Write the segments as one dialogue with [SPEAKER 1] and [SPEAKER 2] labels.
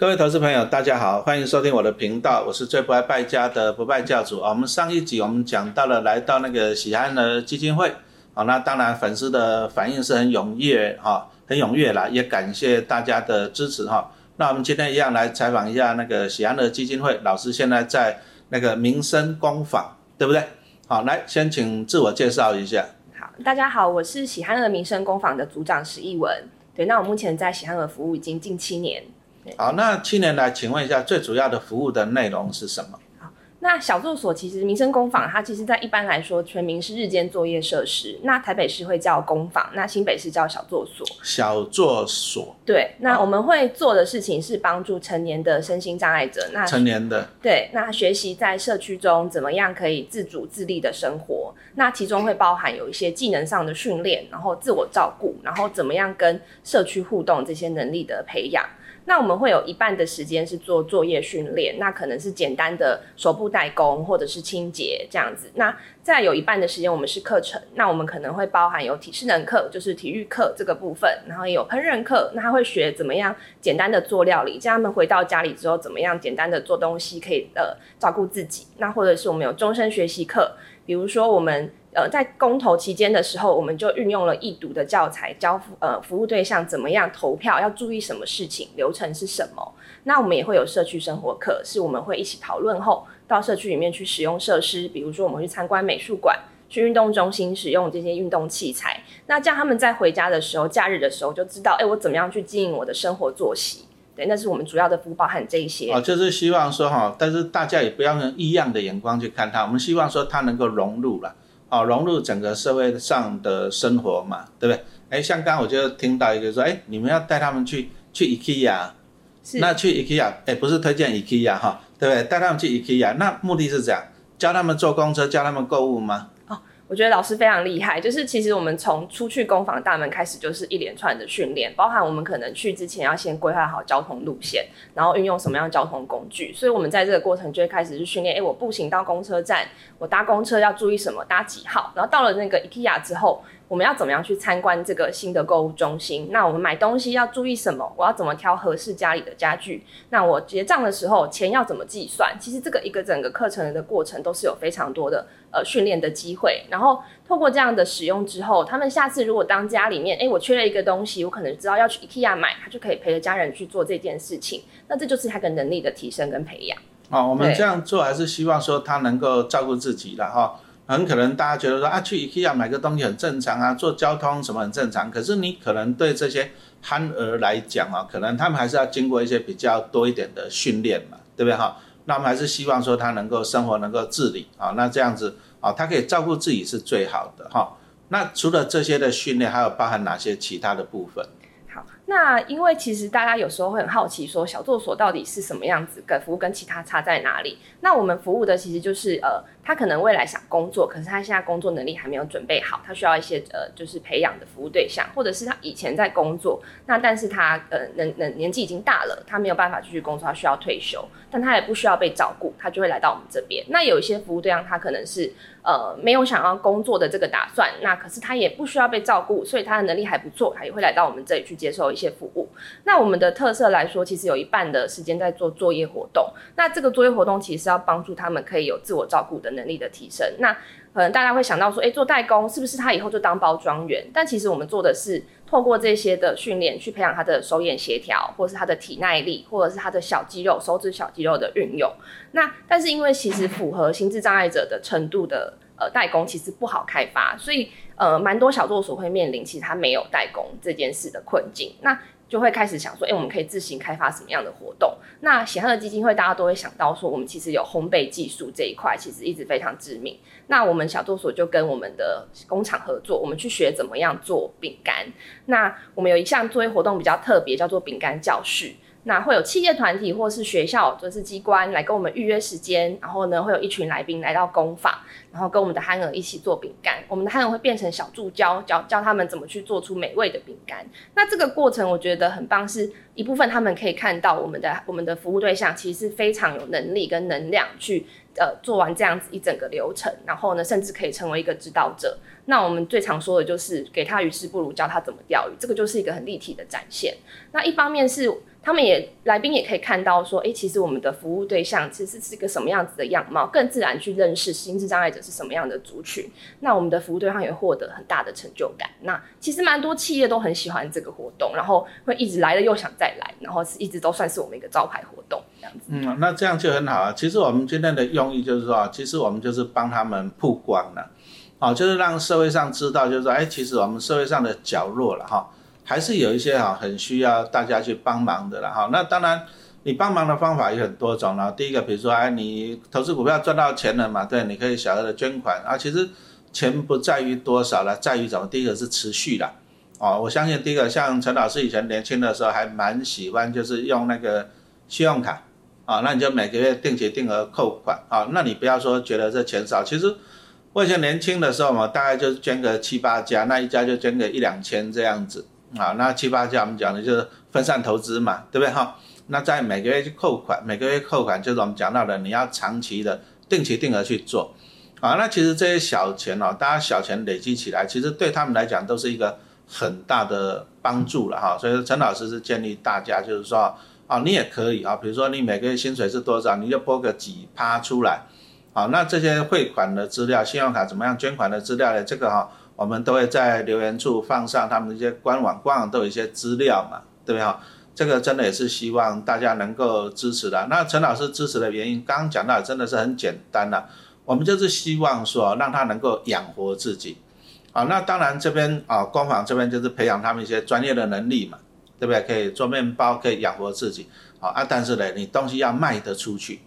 [SPEAKER 1] 各位投资朋友，大家好，欢迎收听我的频道，我是最不爱败家的不败教主啊。我们上一集我们讲到了来到那个喜安的基金会，好，那当然粉丝的反应是很踊跃哈，很踊跃啦，也感谢大家的支持哈。那我们今天一样来采访一下那个喜安的基金会老师，现在在那个民生工坊，对不对？好，来先请自我介绍一下。
[SPEAKER 2] 好，大家好，我是喜憨儿民生工坊的组长石艺文。对，那我目前在喜憨儿服务已经近七年。
[SPEAKER 1] 好，那七年来，请问一下，最主要的服务的内容是什么？
[SPEAKER 2] 那小作所其实民生工坊，它其实在一般来说，全名是日间作业设施。那台北市会叫工坊，那新北市叫小作所。
[SPEAKER 1] 小作所。
[SPEAKER 2] 对，那我们会做的事情是帮助成年的身心障碍者。那
[SPEAKER 1] 成年的。
[SPEAKER 2] 对，那学习在社区中怎么样可以自主自立的生活。那其中会包含有一些技能上的训练，然后自我照顾，然后怎么样跟社区互动这些能力的培养。那我们会有一半的时间是做作业训练，那可能是简单的手部代工或者是清洁这样子。那再有一半的时间我们是课程，那我们可能会包含有体适能课，就是体育课这个部分，然后也有烹饪课，那他会学怎么样简单的做料理，叫他们回到家里之后怎么样简单的做东西，可以呃照顾自己。那或者是我们有终身学习课，比如说我们。呃，在公投期间的时候，我们就运用了易读的教材，教服呃服务对象怎么样投票，要注意什么事情，流程是什么。那我们也会有社区生活课，是我们会一起讨论后到社区里面去使用设施，比如说我们去参观美术馆，去运动中心使用这些运动器材。那这样他们在回家的时候，假日的时候就知道，哎，我怎么样去经营我的生活作息。对，那是我们主要的服务，包含这一些。
[SPEAKER 1] 哦，就是希望说哈，但是大家也不要用异样的眼光去看它，我们希望说它能够融入了。哦，融入整个社会上的生活嘛，对不对？哎，像刚我就听到一个说，哎，你们要带他们去去 IKEA，那去 IKEA，哎，不是推荐 IKEA 哈，对不对？带他们去 IKEA，那目的是这样，教他们坐公车，教他们购物吗？
[SPEAKER 2] 我觉得老师非常厉害，就是其实我们从出去工坊大门开始，就是一连串的训练，包含我们可能去之前要先规划好交通路线，然后运用什么样交通工具，所以我们在这个过程就会开始去训练。哎，我步行到公车站，我搭公车要注意什么？搭几号？然后到了那个 IKEA 之后。我们要怎么样去参观这个新的购物中心？那我们买东西要注意什么？我要怎么挑合适家里的家具？那我结账的时候钱要怎么计算？其实这个一个整个课程的过程都是有非常多的呃训练的机会。然后透过这样的使用之后，他们下次如果当家里面哎我缺了一个东西，我可能知道要去 IKEA 买，他就可以陪着家人去做这件事情。那这就是他的能力的提升跟培养。
[SPEAKER 1] 哦，我们这样做还是希望说他能够照顾自己了哈。很可能大家觉得说啊，去 IKEA 买个东西很正常啊，坐交通什么很正常。可是你可能对这些憨儿来讲啊，可能他们还是要经过一些比较多一点的训练嘛，对不对哈？那我们还是希望说他能够生活能够自理啊，那这样子啊，他可以照顾自己是最好的哈。那除了这些的训练，还有包含哪些其他的部分？
[SPEAKER 2] 好那因为其实大家有时候会很好奇，说小作所到底是什么样子，跟服务跟其他差在哪里？那我们服务的其实就是呃，他可能未来想工作，可是他现在工作能力还没有准备好，他需要一些呃，就是培养的服务对象，或者是他以前在工作，那但是他呃，能能年纪已经大了，他没有办法继续工作，他需要退休，但他也不需要被照顾，他就会来到我们这边。那有一些服务对象，他可能是。呃，没有想要工作的这个打算，那可是他也不需要被照顾，所以他的能力还不错，他也会来到我们这里去接受一些服务。那我们的特色来说，其实有一半的时间在做作业活动。那这个作业活动其实是要帮助他们可以有自我照顾的能能力的提升。那可能大家会想到说，哎，做代工是不是他以后就当包装员？但其实我们做的是。透过这些的训练，去培养他的手眼协调，或者是他的体耐力，或者是他的小肌肉、手指小肌肉的运用。那但是因为其实符合心智障碍者的程度的呃代工，其实不好开发，所以呃蛮多小作所会面临其实他没有代工这件事的困境。那就会开始想说，哎，我们可以自行开发什么样的活动？那喜憨的基金会，大家都会想到说，我们其实有烘焙技术这一块，其实一直非常知名。那我们小作所就跟我们的工厂合作，我们去学怎么样做饼干。那我们有一项作业活动比较特别，叫做饼干教室。那会有企业团体或是学校，就是机关来跟我们预约时间，然后呢，会有一群来宾来到工坊，然后跟我们的憨儿一起做饼干。我们的憨儿会变成小助教，教教他们怎么去做出美味的饼干。那这个过程我觉得很棒，是一部分他们可以看到我们的我们的服务对象其实是非常有能力跟能量去。呃做完这样子一整个流程，然后呢，甚至可以成为一个指导者。那我们最常说的就是给他鱼吃，不如教他怎么钓鱼，这个就是一个很立体的展现。那一方面是。他们也来宾也可以看到说，哎，其实我们的服务对象其实是一个什么样子的样貌，更自然去认识心智障碍者是什么样的族群。那我们的服务对象也获得很大的成就感。那其实蛮多企业都很喜欢这个活动，然后会一直来了又想再来，然后是一直都算是我们一个招牌活动这样子。
[SPEAKER 1] 嗯，那这样就很好啊。其实我们今天的用意就是说，其实我们就是帮他们曝光了，哦，就是让社会上知道，就是说，哎，其实我们社会上的角落了哈。还是有一些哈很需要大家去帮忙的了哈。那当然，你帮忙的方法有很多种了。第一个，比如说，哎，你投资股票赚到钱了嘛？对，你可以小额的捐款啊。其实钱不在于多少了，在于怎么。第一个是持续的哦。我相信第一个，像陈老师以前年轻的时候还蛮喜欢，就是用那个信用卡啊，那你就每个月定期定额扣款啊。那你不要说觉得这钱少，其实我以前年轻的时候嘛，大概就捐个七八家，那一家就捐个一两千这样子。啊，那七八家我们讲的就是分散投资嘛，对不对哈？那在每个月去扣款，每个月扣款就是我们讲到的，你要长期的定期定额去做。啊，那其实这些小钱哦，大家小钱累积起来，其实对他们来讲都是一个很大的帮助了哈。所以陈老师是建议大家就是说，啊，你也可以啊，比如说你每个月薪水是多少，你就拨个几趴出来。好，那这些汇款的资料、信用卡怎么样捐款的资料呢？这个哈。我们都会在留言处放上他们的一些官网，官网都有一些资料嘛，对不对哈？这个真的也是希望大家能够支持的。那陈老师支持的原因，刚刚讲到真的是很简单了，我们就是希望说让他能够养活自己，啊，那当然这边啊工坊这边就是培养他们一些专业的能力嘛，对不对？可以做面包，可以养活自己，啊啊，但是呢，你东西要卖得出去，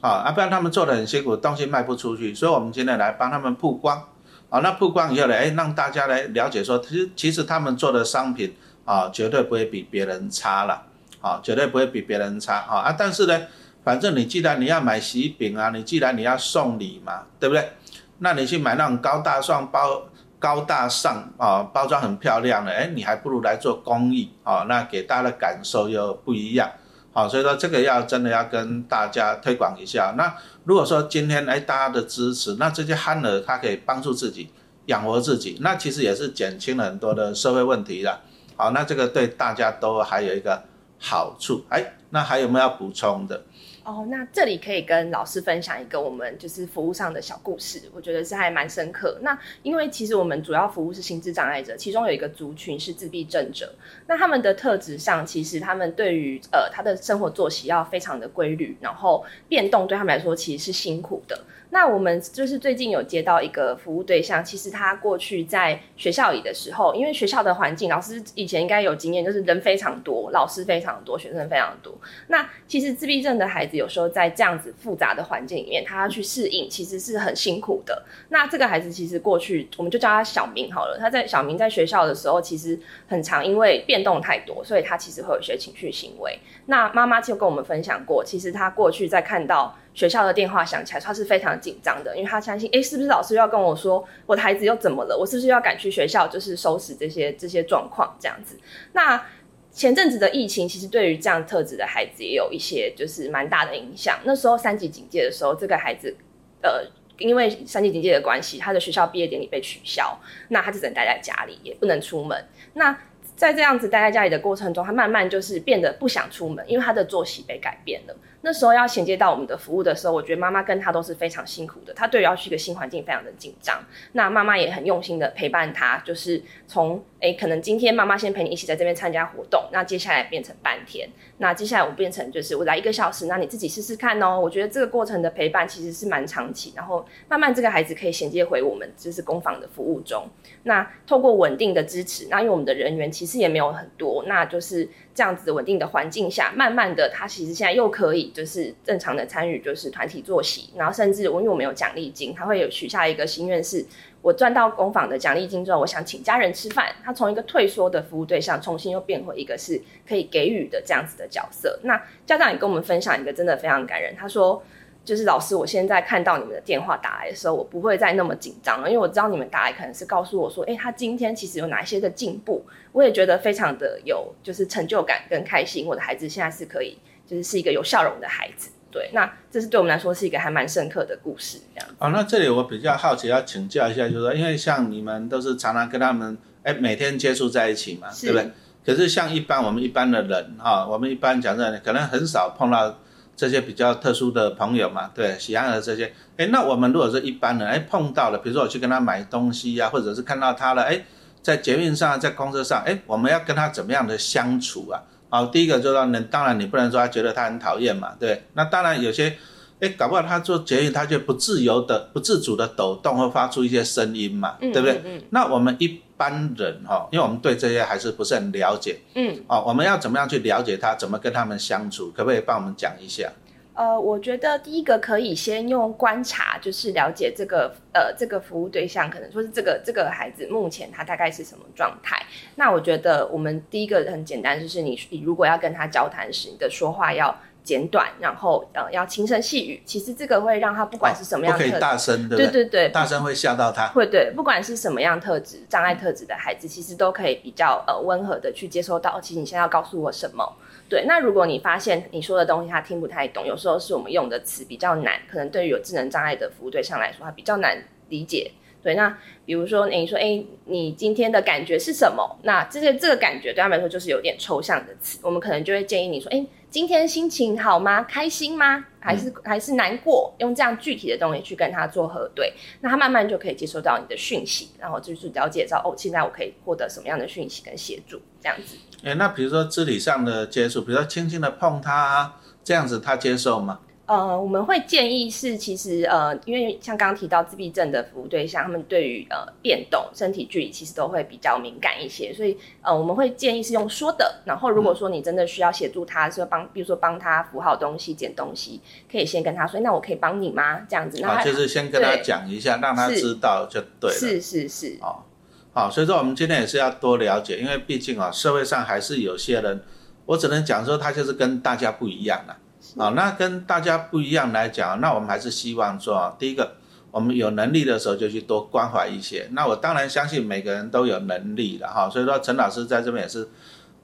[SPEAKER 1] 啊啊，不然他们做的很辛苦，东西卖不出去，所以我们今天来帮他们曝光。啊，那曝光以后呢，哎，让大家来了解说，其实其实他们做的商品啊，绝对不会比别人差了，啊，绝对不会比别人差，好啊，但是呢，反正你既然你要买喜饼啊，你既然你要送礼嘛，对不对？那你去买那种高大上包、高大上啊，包装很漂亮的，哎，你还不如来做公益啊，那给大家的感受又不一样。好，所以说这个要真的要跟大家推广一下。那如果说今天哎大家的支持，那这些憨儿他可以帮助自己养活自己，那其实也是减轻了很多的社会问题的。好，那这个对大家都还有一个好处。哎，那还有没有要补充的？
[SPEAKER 2] 哦，那这里可以跟老师分享一个我们就是服务上的小故事，我觉得是还蛮深刻。那因为其实我们主要服务是心智障碍者，其中有一个族群是自闭症者。那他们的特质上，其实他们对于呃他的生活作息要非常的规律，然后变动对他们来说其实是辛苦的。那我们就是最近有接到一个服务对象，其实他过去在学校里的时候，因为学校的环境，老师以前应该有经验，就是人非常多，老师非常多，学生非常多。那其实自闭症的孩子有时候在这样子复杂的环境里面，他要去适应，其实是很辛苦的。那这个孩子其实过去，我们就叫他小明好了。他在小明在学校的时候，其实很长，因为变动太多，所以他其实会有一些情绪行为。那妈妈就跟我们分享过，其实他过去在看到。学校的电话响起来，他是非常紧张的，因为他相信，哎，是不是老师要跟我说我的孩子又怎么了？我是不是要赶去学校，就是收拾这些这些状况这样子？那前阵子的疫情，其实对于这样特质的孩子也有一些就是蛮大的影响。那时候三级警戒的时候，这个孩子，呃，因为三级警戒的关系，他的学校毕业典礼被取消，那他就只能待在家里，也不能出门。那在这样子待在家里的过程中，他慢慢就是变得不想出门，因为他的作息被改变了。那时候要衔接到我们的服务的时候，我觉得妈妈跟他都是非常辛苦的。他对于要去一个新环境非常的紧张，那妈妈也很用心的陪伴他，就是从诶，可能今天妈妈先陪你一起在这边参加活动，那接下来变成半天，那接下来我变成就是我来一个小时，那你自己试试看哦。我觉得这个过程的陪伴其实是蛮长期，然后慢慢这个孩子可以衔接回我们就是工坊的服务中。那透过稳定的支持，那因为我们的人员其实也没有很多，那就是。这样子稳定的环境下，慢慢的，他其实现在又可以就是正常的参与，就是团体作息，然后甚至我因为我们有奖励金，他会有许下一个心愿，是我赚到工坊的奖励金之后，我想请家人吃饭。他从一个退缩的服务对象，重新又变回一个是可以给予的这样子的角色。那家长也跟我们分享一个真的非常感人，他说。就是老师，我现在看到你们的电话打来的时候，我不会再那么紧张了，因为我知道你们打来可能是告诉我说，哎，他今天其实有哪一些的进步，我也觉得非常的有就是成就感跟开心。我的孩子现在是可以，就是是一个有笑容的孩子。对，那这是对我们来说是一个还蛮深刻的故事，这样。
[SPEAKER 1] 哦，那这里我比较好奇，要请教一下，就是说，因为像你们都是常常跟他们，哎，每天接触在一起嘛，对不对？可是像一般我们一般的人哈，我们一般讲真的可能很少碰到这些比较特殊的朋友嘛，对，喜欢的这些，哎，那我们如果是一般人，哎，碰到了，比如说我去跟他买东西呀，或者是看到他了，哎，在捷运上，在公车上，哎，我们要跟他怎么样的相处啊？好，第一个就是说，能当然你不能说他觉得他很讨厌嘛，对，那当然有些，哎，搞不好他做捷运他就不自由的、不自主的抖动，会发出一些声音嘛，对不对？那我们一。般人哈，因为我们对这些还是不是很了解，嗯，哦，我们要怎么样去了解他，怎么跟他们相处，可不可以帮我们讲一下？
[SPEAKER 2] 呃，我觉得第一个可以先用观察，就是了解这个呃这个服务对象，可能说是这个这个孩子目前他大概是什么状态。那我觉得我们第一个很简单，就是你你如果要跟他交谈时，你的说话要。简短，然后呃要轻声细语，其实这个会让他不管是什么样，
[SPEAKER 1] 不可以大声的，
[SPEAKER 2] 对对对，
[SPEAKER 1] 大声会吓到他。
[SPEAKER 2] 会对，不管是什么样特质障碍特质的孩子，其实都可以比较呃温和的去接收到。其实你现在要告诉我什么？对，那如果你发现你说的东西他听不太懂，有时候是我们用的词比较难，可能对于有智能障碍的服务对象来说，他比较难理解。对，那比如说你说，哎，你今天的感觉是什么？那这些这个感觉对他们来说就是有点抽象的词，我们可能就会建议你说，哎。今天心情好吗？开心吗？还是还是难过？用这样具体的东西去跟他做核对，那他慢慢就可以接收到你的讯息，然后就是了解到哦，现在我可以获得什么样的讯息跟协助，这样子。
[SPEAKER 1] 哎，那比如说肢体上的接触，比如说轻轻的碰他，这样子他接受吗？
[SPEAKER 2] 呃，我们会建议是，其实呃，因为像刚刚提到自闭症的服务对象，他们对于呃变动、身体距离其实都会比较敏感一些，所以呃，我们会建议是用说的。然后如果说你真的需要协助他，说帮，比如说帮他扶好东西、捡东西，可以先跟他说，那我可以帮你吗？这样子，
[SPEAKER 1] 那就是先跟他讲一下，让他知道就对了。
[SPEAKER 2] 是是是。
[SPEAKER 1] 哦，好，所以说我们今天也是要多了解，因为毕竟啊，社会上还是有些人，我只能讲说他就是跟大家不一样了。啊，啊那跟大家不一样来讲，那我们还是希望说，第一个，我们有能力的时候就去多关怀一些。那我当然相信每个人都有能力的哈，所以说陈老师在这边也是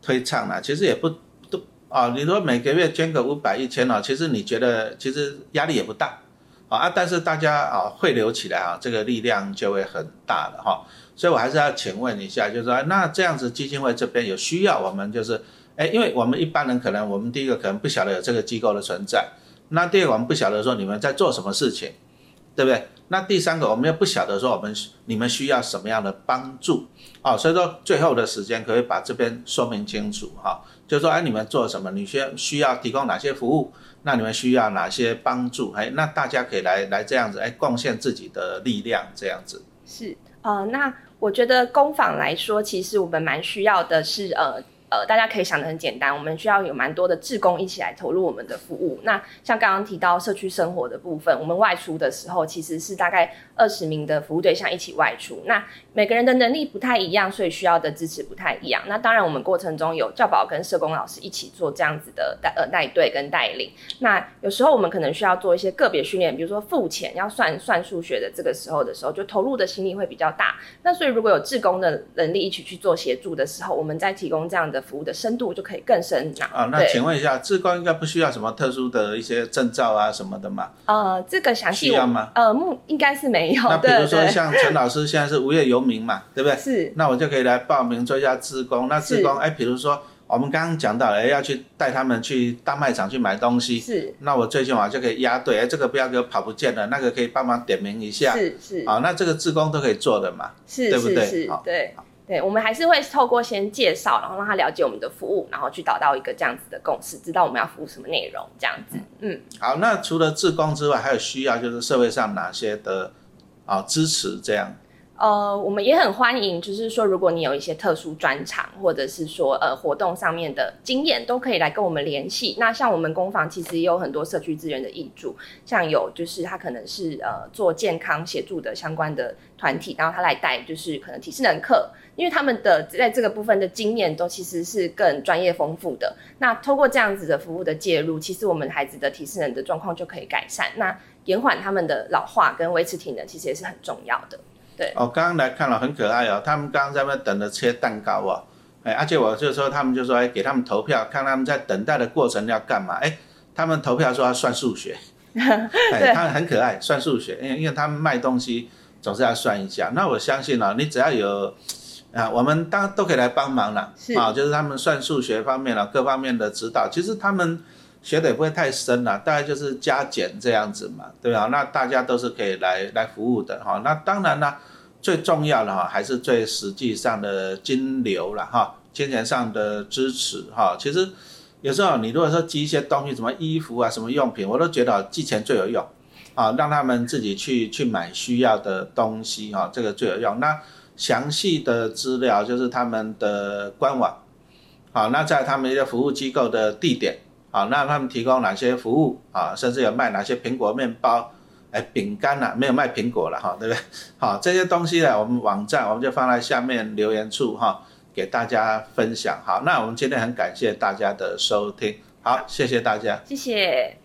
[SPEAKER 1] 推倡了。其实也不都啊，你说每个月捐个五百一千哦，其实你觉得其实压力也不大啊，但是大家啊汇流起来啊，这个力量就会很大的哈。所以我还是要请问一下，就是说，那这样子基金会这边有需要我们就是。哎，因为我们一般人可能，我们第一个可能不晓得有这个机构的存在，那第二个我们不晓得说你们在做什么事情，对不对？那第三个我们又不晓得说我们你们需要什么样的帮助，哦，所以说最后的时间可以把这边说明清楚哈，就说哎你们做什么，你需需要提供哪些服务，那你们需要哪些帮助，哎，那大家可以来来这样子，哎，贡献自己的力量这样子。
[SPEAKER 2] 是，呃，那我觉得工坊来说，其实我们蛮需要的是，呃。呃，大家可以想的很简单，我们需要有蛮多的志工一起来投入我们的服务。那像刚刚提到社区生活的部分，我们外出的时候其实是大概二十名的服务对象一起外出。那每个人的能力不太一样，所以需要的支持不太一样。那当然，我们过程中有教保跟社工老师一起做这样子的带呃带队跟带领。那有时候我们可能需要做一些个别训练，比如说付钱要算算数学的这个时候的时候，就投入的心力会比较大。那所以如果有志工的能力一起去做协助的时候，我们在提供这样的。服务的深度就可以更深
[SPEAKER 1] 啊。那请问一下，志工应该不需要什么特殊的一些证照啊什么的吗？
[SPEAKER 2] 呃，这个详细
[SPEAKER 1] 需要吗？
[SPEAKER 2] 呃，目应该是没有。那
[SPEAKER 1] 比如说像陈老师现在是无业游民嘛，对不对？
[SPEAKER 2] 是。
[SPEAKER 1] 那我就可以来报名做一下志工。那志工，哎，比如说我们刚刚讲到，哎，要去带他们去大卖场去买东西。
[SPEAKER 2] 是。
[SPEAKER 1] 那我最起码就可以压队，哎，这个不要给我跑不见了，那个可以帮忙点名一下。
[SPEAKER 2] 是是。
[SPEAKER 1] 啊，那这个志工都可以做的嘛？
[SPEAKER 2] 是，
[SPEAKER 1] 对不对？
[SPEAKER 2] 是，对。对，我们还是会透过先介绍，然后让他了解我们的服务，然后去找到一个这样子的共识，知道我们要服务什么内容，这样子。嗯，
[SPEAKER 1] 好，那除了自工之外，还有需要就是社会上哪些的啊支持这样？
[SPEAKER 2] 呃，我们也很欢迎，就是说，如果你有一些特殊专长，或者是说呃活动上面的经验，都可以来跟我们联系。那像我们工坊其实也有很多社区资源的益助，像有就是他可能是呃做健康协助的相关的团体，然后他来带就是可能体适能课，因为他们的在这个部分的经验都其实是更专业丰富的。那通过这样子的服务的介入，其实我们孩子的体适能的状况就可以改善，那延缓他们的老化跟维持体能，其实也是很重要的。
[SPEAKER 1] 哦，刚刚来看了很可爱哦，他们刚刚在那等着切蛋糕哦，哎，而且我就说他们就说，哎，给他们投票，看他们在等待的过程要干嘛，哎，他们投票说要算数学，哎，他们很可爱，算数学，因为因为他们卖东西总是要算一下。那我相信呢，你只要有啊，我们当都可以来帮忙了啊，就是他们算数学方面了，各方面的指导，其实他们学的也不会太深了，大概就是加减这样子嘛，对吧？那大家都是可以来来服务的。哈。那当然呢，最重要的哈，还是最实际上的金流了哈，金钱上的支持哈。其实有时候你如果说寄一些东西，什么衣服啊，什么用品，我都觉得寄钱最有用啊，让他们自己去去买需要的东西哈，这个最有用。那详细的资料就是他们的官网，好，那在他们一些服务机构的地点，好，那他们提供哪些服务啊？甚至有卖哪些苹果面包，哎，饼干啦，没有卖苹果了哈，对不对？好，这些东西呢，我们网站我们就放在下面留言处哈，给大家分享。好，那我们今天很感谢大家的收听，好，谢谢大家，
[SPEAKER 2] 谢谢。